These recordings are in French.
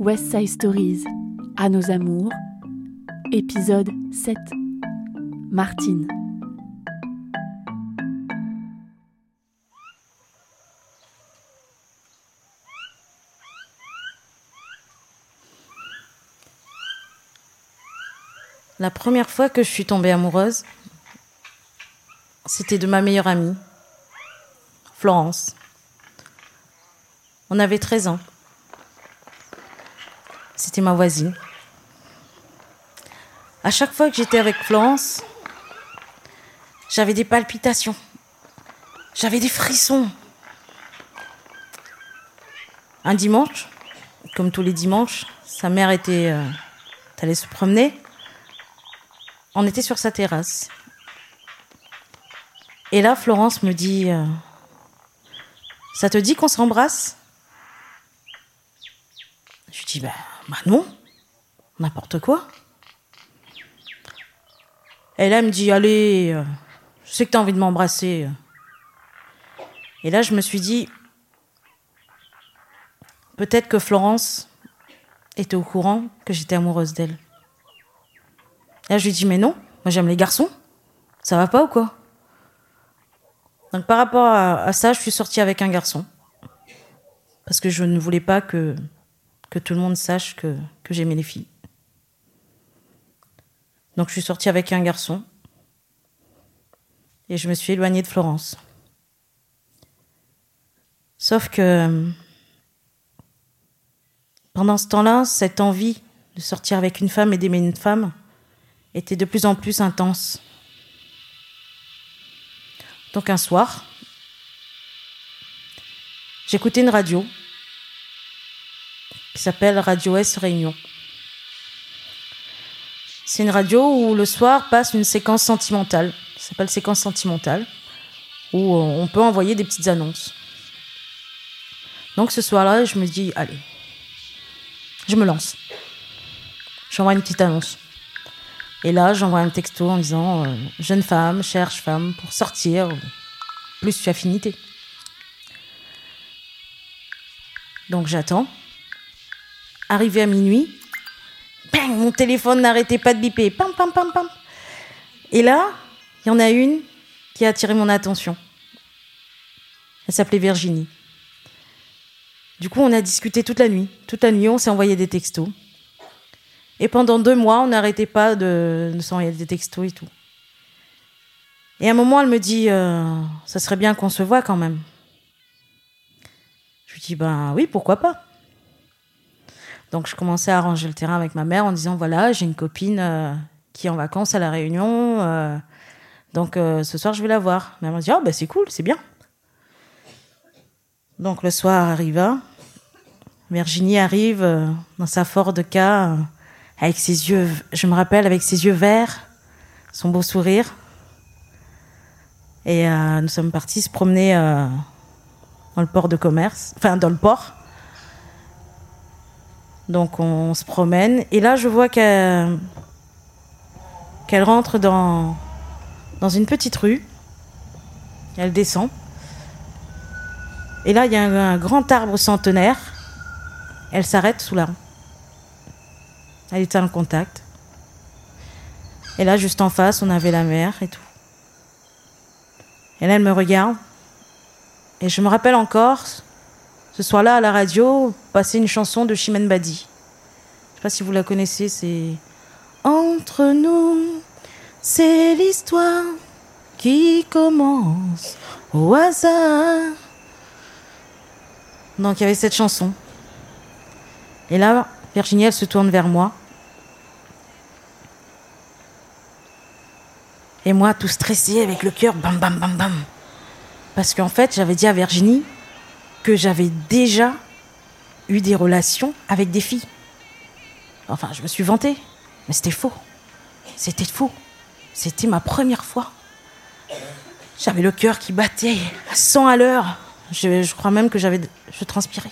West Side Stories, à nos amours, épisode 7. Martine. La première fois que je suis tombée amoureuse, c'était de ma meilleure amie, Florence. On avait 13 ans. C'était ma voisine. À chaque fois que j'étais avec Florence, j'avais des palpitations. J'avais des frissons. Un dimanche, comme tous les dimanches, sa mère était euh, allée se promener. On était sur sa terrasse. Et là, Florence me dit euh, Ça te dit qu'on s'embrasse? Je dis bah, bah non, n'importe quoi. Et là, elle me dit Allez, euh, je sais que tu as envie de m'embrasser. Et là, je me suis dit Peut-être que Florence était au courant que j'étais amoureuse d'elle. Là, je lui dis, mais non, moi j'aime les garçons. Ça va pas ou quoi? Donc par rapport à, ça, je suis sortie avec un garçon. Parce que je ne voulais pas que, que tout le monde sache que, que j'aimais les filles. Donc je suis sortie avec un garçon. Et je me suis éloignée de Florence. Sauf que pendant ce temps-là, cette envie de sortir avec une femme et d'aimer une femme, était de plus en plus intense. Donc un soir, j'écoutais une radio qui s'appelle Radio S Réunion. C'est une radio où le soir passe une séquence sentimentale, ça s'appelle séquence sentimentale, où on peut envoyer des petites annonces. Donc ce soir-là, je me dis, allez, je me lance. J'envoie une petite annonce. Et là, j'envoie un texto en disant euh, Jeune femme, cherche femme pour sortir, plus tu affinité. Donc j'attends. Arrivé à minuit, bang, mon téléphone n'arrêtait pas de biper. Pam, pam, pam, pam. Et là, il y en a une qui a attiré mon attention. Elle s'appelait Virginie. Du coup, on a discuté toute la nuit. Toute la nuit, on s'est envoyé des textos. Et pendant deux mois, on n'arrêtait pas de, s'envoyer des textos et tout. Et à un moment, elle me dit, euh, ça serait bien qu'on se voit quand même. Je lui dis, ben oui, pourquoi pas. Donc je commençais à arranger le terrain avec ma mère en disant, voilà, j'ai une copine euh, qui est en vacances à La Réunion. Euh, donc ce soir, je vais la voir. Mais elle m'a dit, oh, ben c'est cool, c'est bien. Donc le soir arriva. Virginie arrive dans sa Ford K avec ses yeux, je me rappelle, avec ses yeux verts, son beau sourire. Et euh, nous sommes partis se promener euh, dans le port de commerce, enfin dans le port. Donc on se promène. Et là, je vois qu'elle rentre dans, une petite rue. Elle descend. Et là, il y a un, un grand arbre centenaire. Elle s'arrête sous l'arbre. Elle était en contact. Et là, juste en face, on avait la mer et tout. Et là, elle me regarde. Et je me rappelle encore, ce soir-là, à la radio, passer une chanson de Chimène Badi. Je sais pas si vous la connaissez, c'est Entre nous, c'est l'histoire qui commence au hasard. Donc il y avait cette chanson. Et là, Virginie, elle se tourne vers moi. Et moi, tout stressé, avec le cœur, bam, bam, bam, bam. Parce qu'en fait, j'avais dit à Virginie que j'avais déjà eu des relations avec des filles. Enfin, je me suis vantée, mais c'était faux. C'était faux. C'était ma première fois. J'avais le cœur qui battait à 100 à l'heure. Je, crois même que j'avais, je transpirais.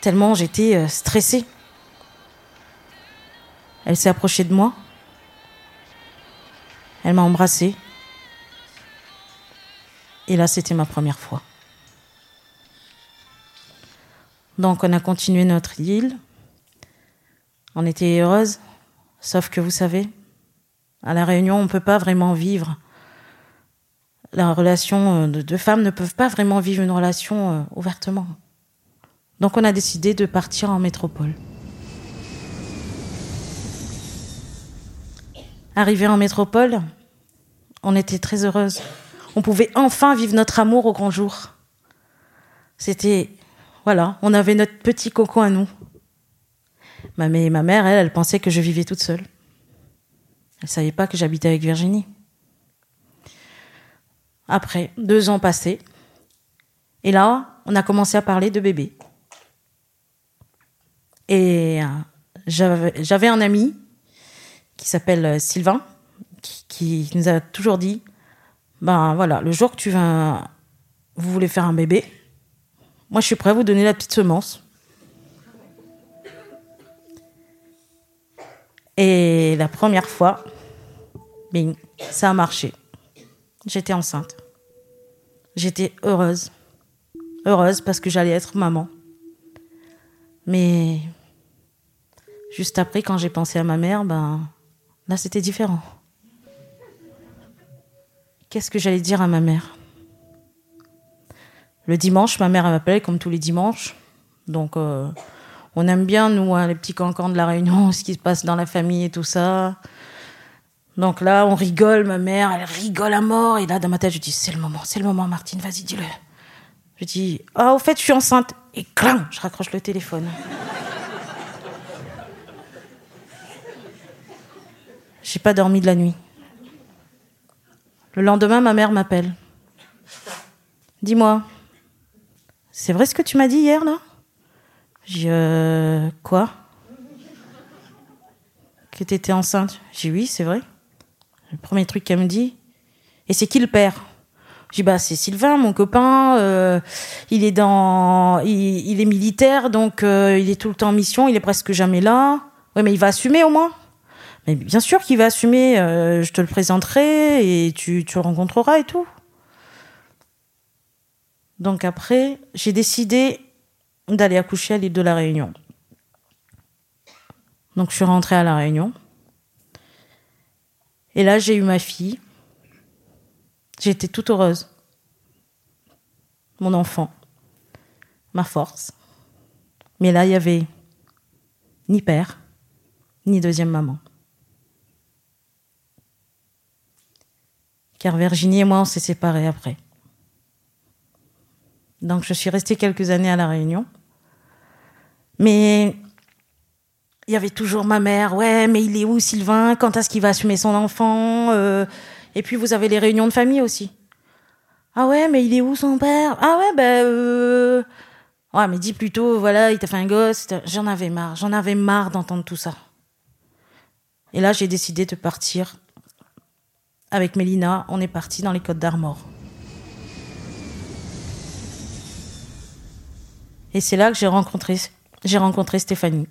Tellement j'étais euh, stressée. Elle s'est approchée de moi. Elle m'a embrassée. Et là, c'était ma première fois. Donc, on a continué notre île. On était heureuse, sauf que vous savez, à la Réunion, on ne peut pas vraiment vivre. La relation euh, de deux femmes ne peuvent pas vraiment vivre une relation euh, ouvertement. Donc on a décidé de partir en métropole. Arrivé en métropole, on était très heureuse. On pouvait enfin vivre notre amour au grand jour. C'était, voilà, on avait notre petit coco à nous. Ma, ma mère, elle, elle pensait que je vivais toute seule. Elle savait pas que j'habitais avec Virginie. Après, deux ans passés, et là, on a commencé à parler de bébé. Et euh, j'avais un ami qui s'appelle euh, Sylvain, qui, nous a toujours dit, ben voilà, le jour que tu vas, vous voulez faire un bébé, moi je suis prêt à vous donner la petite semence. Et la première fois, bing, ça a marché. J'étais enceinte. J'étais heureuse. Heureuse parce que j'allais être maman. Mais juste après, quand j'ai pensé à ma mère, ben là c'était différent. Qu'est-ce que j'allais dire à ma mère? Le dimanche, ma mère m'appelait comme tous les dimanches. Donc euh, on aime bien, nous, hein, les petits cancans de la Réunion, ce qui se passe dans la famille et tout ça. Donc là, on rigole, ma mère, elle rigole à mort. Et là, dans ma tête, je dis, c'est le moment, c'est le moment, Martine, vas-y, dis-le. Je dis, ah, au fait, je suis enceinte. Et clang, je raccroche le téléphone. J'ai pas dormi de la nuit. Le lendemain, ma mère m'appelle. Dis-moi, c'est vrai ce que tu m'as dit hier, là? J'ai euh, quoi? Que t'étais enceinte J'ai oui, c'est vrai. Le premier truc qu'elle me dit. Et c'est qui le père? Dis bah c'est Sylvain, mon copain. Euh, il est dans, il, est militaire, donc euh, il est tout le temps en mission. Il est presque jamais là. Oui, mais il va assumer au moins. Mais bien sûr qu'il va assumer, euh, je te le présenterai et tu, tu le rencontreras et tout. Donc après, j'ai décidé d'aller accoucher à l'île de la Réunion. Donc je suis rentrée à la Réunion. Et là, j'ai eu ma fille. J'étais toute heureuse. Mon enfant. Ma force. Mais là, il y avait ni père, ni deuxième maman. car Virginie et moi, on s'est séparés après. Donc je suis restée quelques années à La Réunion. Mais il y avait toujours ma mère, ouais, mais il est où Sylvain? Quand est-ce qu'il va assumer son enfant? Euh, Et puis vous avez les réunions de famille aussi. Ah ouais, mais il est où son père? Ah ouais, ben... Euh... Ouais, mais dis plutôt, voilà, il t'a fait un gosse. J'en avais marre, j'en avais marre d'entendre tout ça. Et là, j'ai décidé de partir avec Mélina, on est parti dans les Côtes d'Armor. Et c'est là que j'ai rencontré, j'ai rencontré Stéphanie.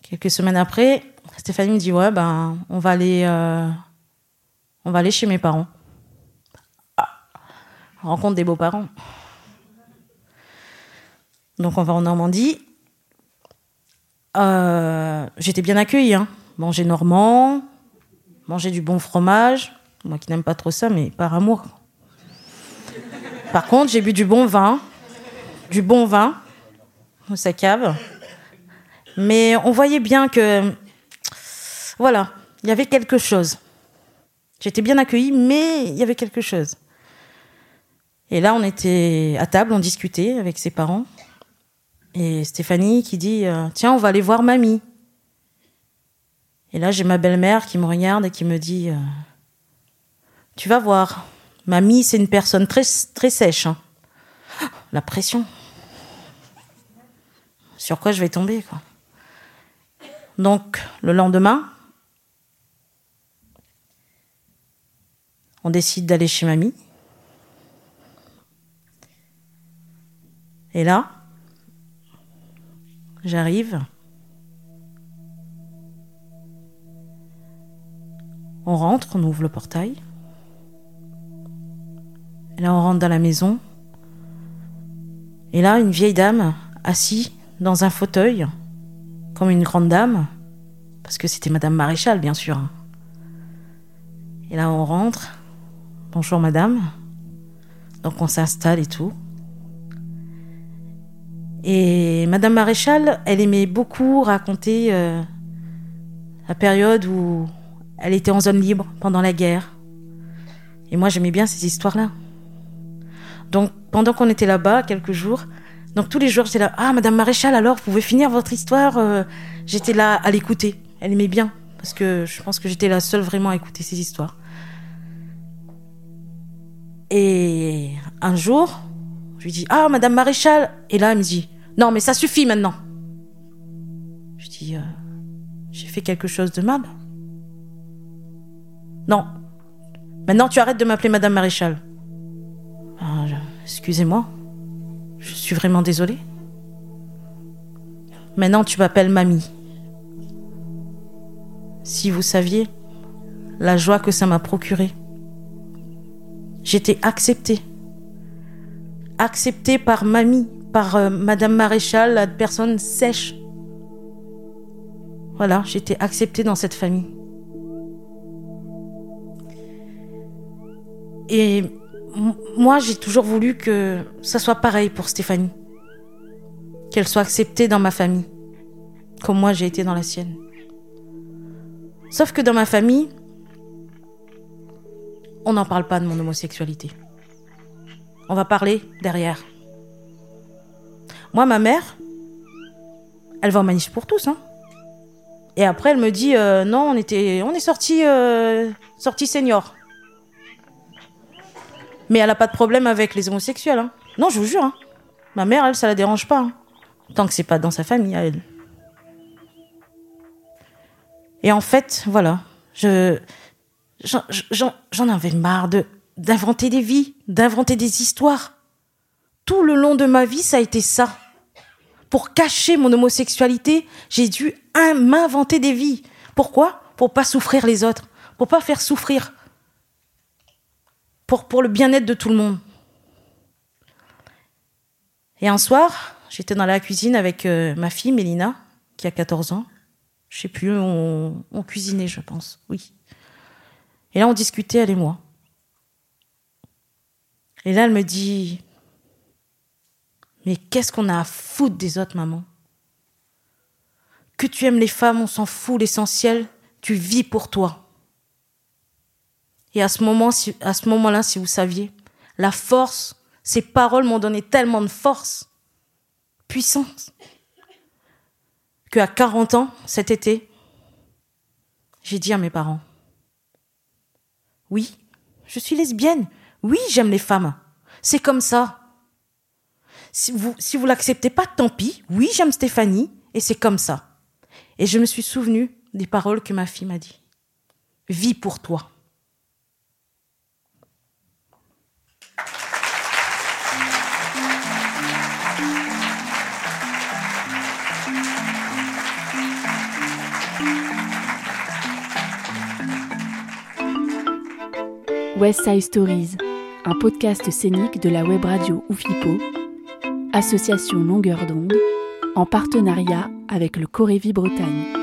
Quelques semaines après, Stéphanie me dit ouais ben on va aller euh, on va aller chez mes parents. Ah, rencontre des beaux-parents. Donc on va en Normandie. Euh, j'étais bien accueillie. Hein manger normand, manger du bon fromage. Moi qui n'aime pas trop ça, mais par amour. Par contre, j'ai bu du bon vin, du bon vin, sa cave. Mais on voyait bien que, voilà, il y avait quelque chose. J'étais bien accueillie, mais il y avait quelque chose. Et là, on était à table, on discutait avec ses parents. Et Stéphanie qui dit euh, Tiens, on va aller voir mamie. Et là, j'ai ma belle-mère qui me regarde et qui me dit euh, Tu vas voir, mamie, c'est une personne très, très sèche. Hein. La pression. Sur quoi je vais tomber, quoi. Donc, le lendemain, on décide d'aller chez mamie. Et là, j'arrive. On rentre, on ouvre le portail. Et là, on rentre dans la maison. Et là, une vieille dame, assise dans un fauteuil, comme une grande dame, parce que c'était Madame Maréchal, bien sûr. Et là, on rentre. Bonjour, Madame. Donc, on s'installe et tout. Et Madame Maréchal, elle aimait beaucoup raconter euh, la période où elle était en zone libre pendant la guerre. Et moi, j'aimais bien ces histoires-là. Donc, pendant qu'on était là-bas, quelques jours, donc tous les jours, j'étais là, ah, Madame Maréchal, alors, vous pouvez finir votre histoire euh, J'étais là à l'écouter. Elle aimait bien, parce que je pense que j'étais la seule vraiment à écouter ces histoires. Et un jour, je lui dis, ah, Madame Maréchal. Et là, elle me dit, non, mais ça suffit maintenant. Je dis, euh, j'ai fait quelque chose de mal. Non. Maintenant, tu arrêtes de m'appeler Madame Maréchal. Excusez-moi. Je suis vraiment désolée. Maintenant, tu m'appelles Mamie. Si vous saviez la joie que ça m'a procurée. J'étais acceptée. Acceptée par Mamie, par euh, Madame Maréchal, la personne sèche. Voilà, j'étais acceptée dans cette famille. Et moi, j'ai toujours voulu que ça soit pareil pour Stéphanie. Qu'elle soit acceptée dans ma famille, comme moi j'ai été dans la sienne. Sauf que dans ma famille, on n'en parle pas de mon homosexualité. On va parler derrière. Moi, ma mère, elle va en manif pour tous. Hein. Et après, elle me dit euh, non, on était, on est sorti, euh, sorti senior. Mais elle a pas de problème avec les homosexuels. Hein. Non, je vous jure. Hein. Ma mère, elle, ça la dérange pas. Hein. Tant que c'est pas dans sa famille, à elle. Et en fait, voilà, je j'en avais marre de d'inventer des vies, d'inventer des histoires. Tout le long de ma vie, ça a été ça. Pour cacher mon homosexualité, j'ai dû m'inventer des vies. Pourquoi? Pour pas souffrir les autres, pour pas faire souffrir pour, le bien-être de tout le monde. Et un soir, j'étais dans la cuisine avec euh, ma fille Mélina, qui a 14 ans. Je sais plus, on, on cuisinait, je pense, oui. Et là, on discutait, elle et moi. Et là, elle me dit, mais qu'est-ce qu'on a à foutre des autres, maman? Que tu aimes les femmes, on s'en fout, l'essentiel, tu vis pour toi. Et à ce moment, à ce moment-là, si vous saviez, la force, ces paroles m'ont donné tellement de force, puissance, qu'à 40 ans, cet été, j'ai dit à mes parents, oui, je suis lesbienne, oui, j'aime les femmes, c'est comme ça. Si vous, si vous l'acceptez pas, tant pis, oui, j'aime Stéphanie, et c'est comme ça. Et je me suis souvenu des paroles que ma fille m'a dit. Vis pour toi. West Side Stories, un podcast scénique de la web radio Oufipo, association longueur d'onde, en partenariat avec le Corévi Bretagne.